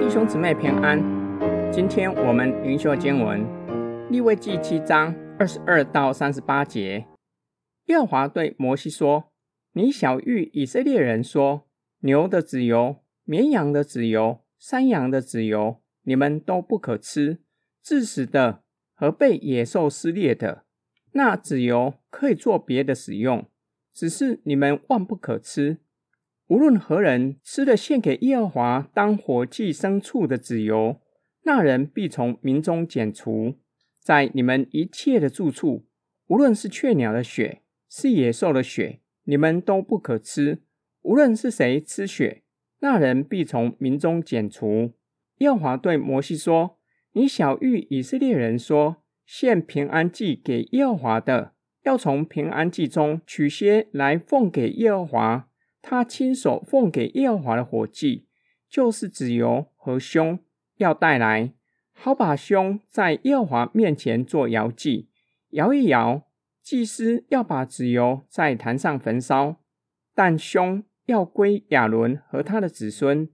弟兄姊妹平安，今天我们灵修经文利未记七章二十二到三十八节。耶和华对摩西说：“你晓諭以色列人说，牛的脂油、绵羊的脂油、山羊的脂油，你们都不可吃。致死的和被野兽撕裂的，那脂油可以做别的使用，只是你们万不可吃。无论何人吃了献给耶和华当火祭牲畜的脂油，那人必从民中剪除。在你们一切的住处，无论是雀鸟的血，是野兽的血，你们都不可吃。无论是谁吃血，那人必从民中剪除。耶和华对摩西说。你晓諭以色列人说：献平安祭给耶和华的，要从平安祭中取些来奉给耶和华。他亲手奉给耶和华的火祭，就是脂油和胸，要带来，好把胸在耶和华面前做摇祭，摇一摇。祭司要把脂油在坛上焚烧，但胸要归亚伦和他的子孙。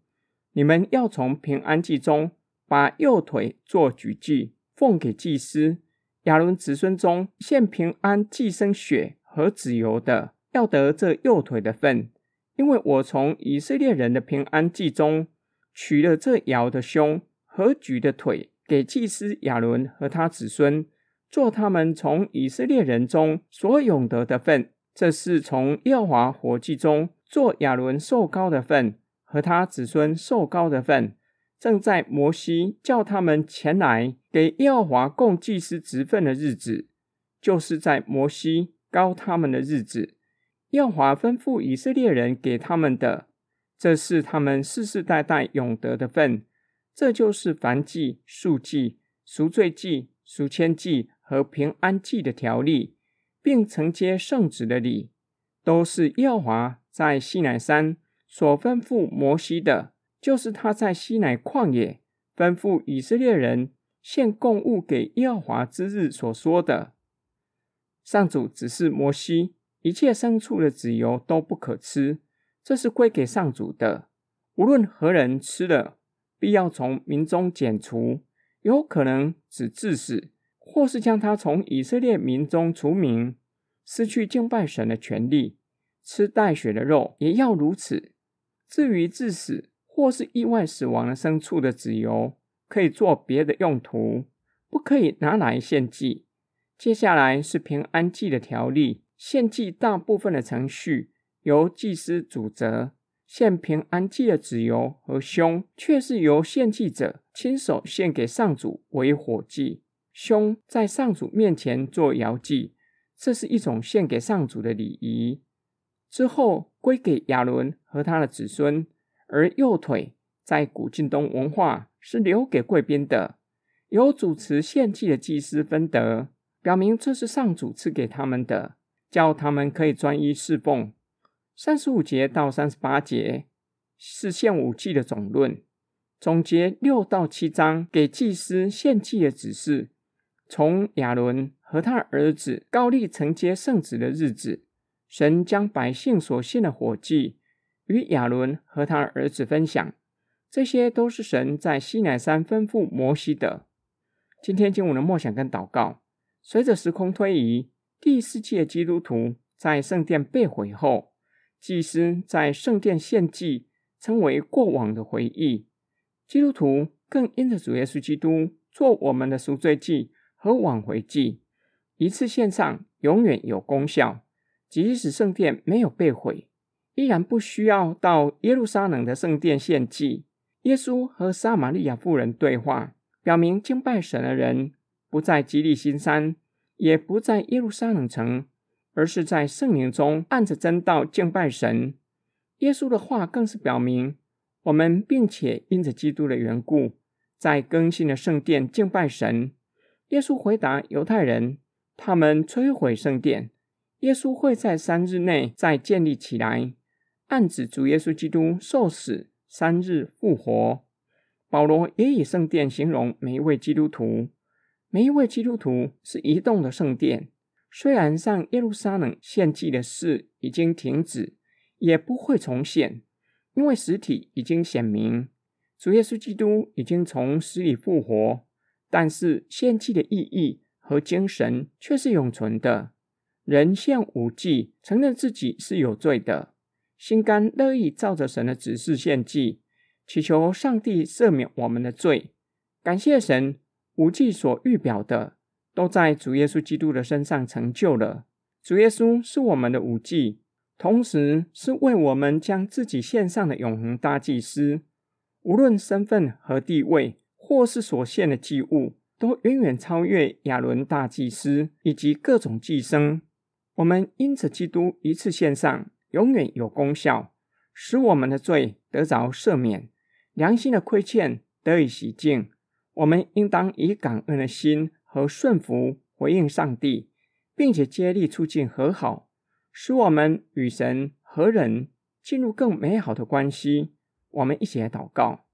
你们要从平安祭中。把右腿做举祭，奉给祭司。亚伦子孙中献平安祭生血和脂油的，要得这右腿的份，因为我从以色列人的平安祭中取了这摇的胸和举的腿，给祭司亚伦和他子孙，做他们从以色列人中所永得的份。这是从耶和华火祭中做亚伦受膏的份和他子孙受膏的份。正在摩西叫他们前来给耶和华供祭司职分的日子，就是在摩西膏他们的日子，耶和华吩咐以色列人给他们的，这是他们世世代代永得的份。这就是燔祭、素祭、赎罪祭、赎愆祭和平安祭的条例，并承接圣旨的礼，都是耶和华在西乃山所吩咐摩西的。就是他在西乃旷野吩咐以色列人献供物给耶和华之日所说的。上主指示摩西，一切牲畜的脂油都不可吃，这是归给上主的。无论何人吃了，必要从民中剪除，有可能只致死，或是将他从以色列民中除名，失去敬拜神的权利。吃带血的肉也要如此。至于致死，或是意外死亡的牲畜的脂油，可以做别的用途，不可以拿来献祭。接下来是平安祭的条例，献祭大部分的程序由祭司主责，献平安祭的脂油和胸，却是由献祭者亲手献给上主为火祭。胸在上主面前做摇祭，这是一种献给上主的礼仪。之后归给亚伦和他的子孙。而右腿在古晋东文化是留给贵宾的，由主持献祭的祭司分得，表明这是上主赐给他们的，叫他们可以专一侍奉。三十五节到三十八节是献舞祭的总论，总结六到七章给祭司献祭的指示。从亚伦和他儿子高利承接圣旨的日子，神将百姓所献的火祭。与亚伦和他儿子分享，这些都是神在西乃山吩咐摩西的。今天经文的梦想跟祷告，随着时空推移，第四届基督徒在圣殿被毁后，祭司在圣殿献祭，成为过往的回忆。基督徒更因着主耶稣基督做我们的赎罪祭和挽回祭，一次献上永远有功效，即使圣殿没有被毁。依然不需要到耶路撒冷的圣殿献祭。耶稣和撒玛利亚妇人对话，表明敬拜神的人不在吉利新山，也不在耶路撒冷城，而是在圣灵中按着真道敬拜神。耶稣的话更是表明，我们并且因着基督的缘故，在更新的圣殿敬拜神。耶稣回答犹太人，他们摧毁圣殿，耶稣会在三日内再建立起来。暗指主耶稣基督受死，三日复活。保罗也以圣殿形容每一位基督徒，每一位基督徒是移动的圣殿。虽然上耶路撒冷献祭的事已经停止，也不会重现，因为实体已经显明，主耶稣基督已经从死里复活。但是献祭的意义和精神却是永存的。人献五祭，承认自己是有罪的，心甘乐意照着神的指示献祭，祈求上帝赦免我们的罪。感谢神，五祭所预表的，都在主耶稣基督的身上成就了。主耶稣是我们的五祭，同时是为我们将自己献上的永恒大祭司。无论身份和地位，或是所献的祭物，都远远超越亚伦大祭司以及各种祭牲。我们因着基督一次献上，永远有功效，使我们的罪得着赦免，良心的亏欠得以洗净。我们应当以感恩的心。和顺服回应上帝，并且竭力促进和好，使我们与神和人进入更美好的关系。我们一起来祷告，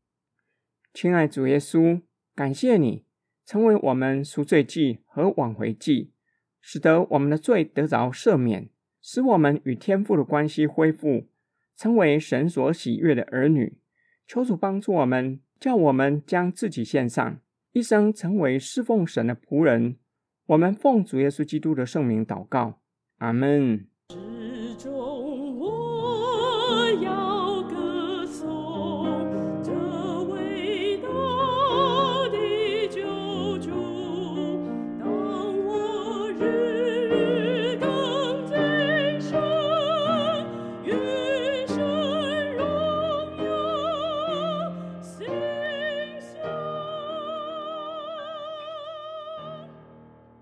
亲爱主耶稣，感谢你成为我们赎罪祭和挽回祭，使得我们的罪得着赦免，使我们与天父的关系恢复，成为神所喜悦的儿女。求主帮助我们，叫我们将自己献上。一生成为侍奉神的仆人，我们奉主耶稣基督的圣名祷告，阿门。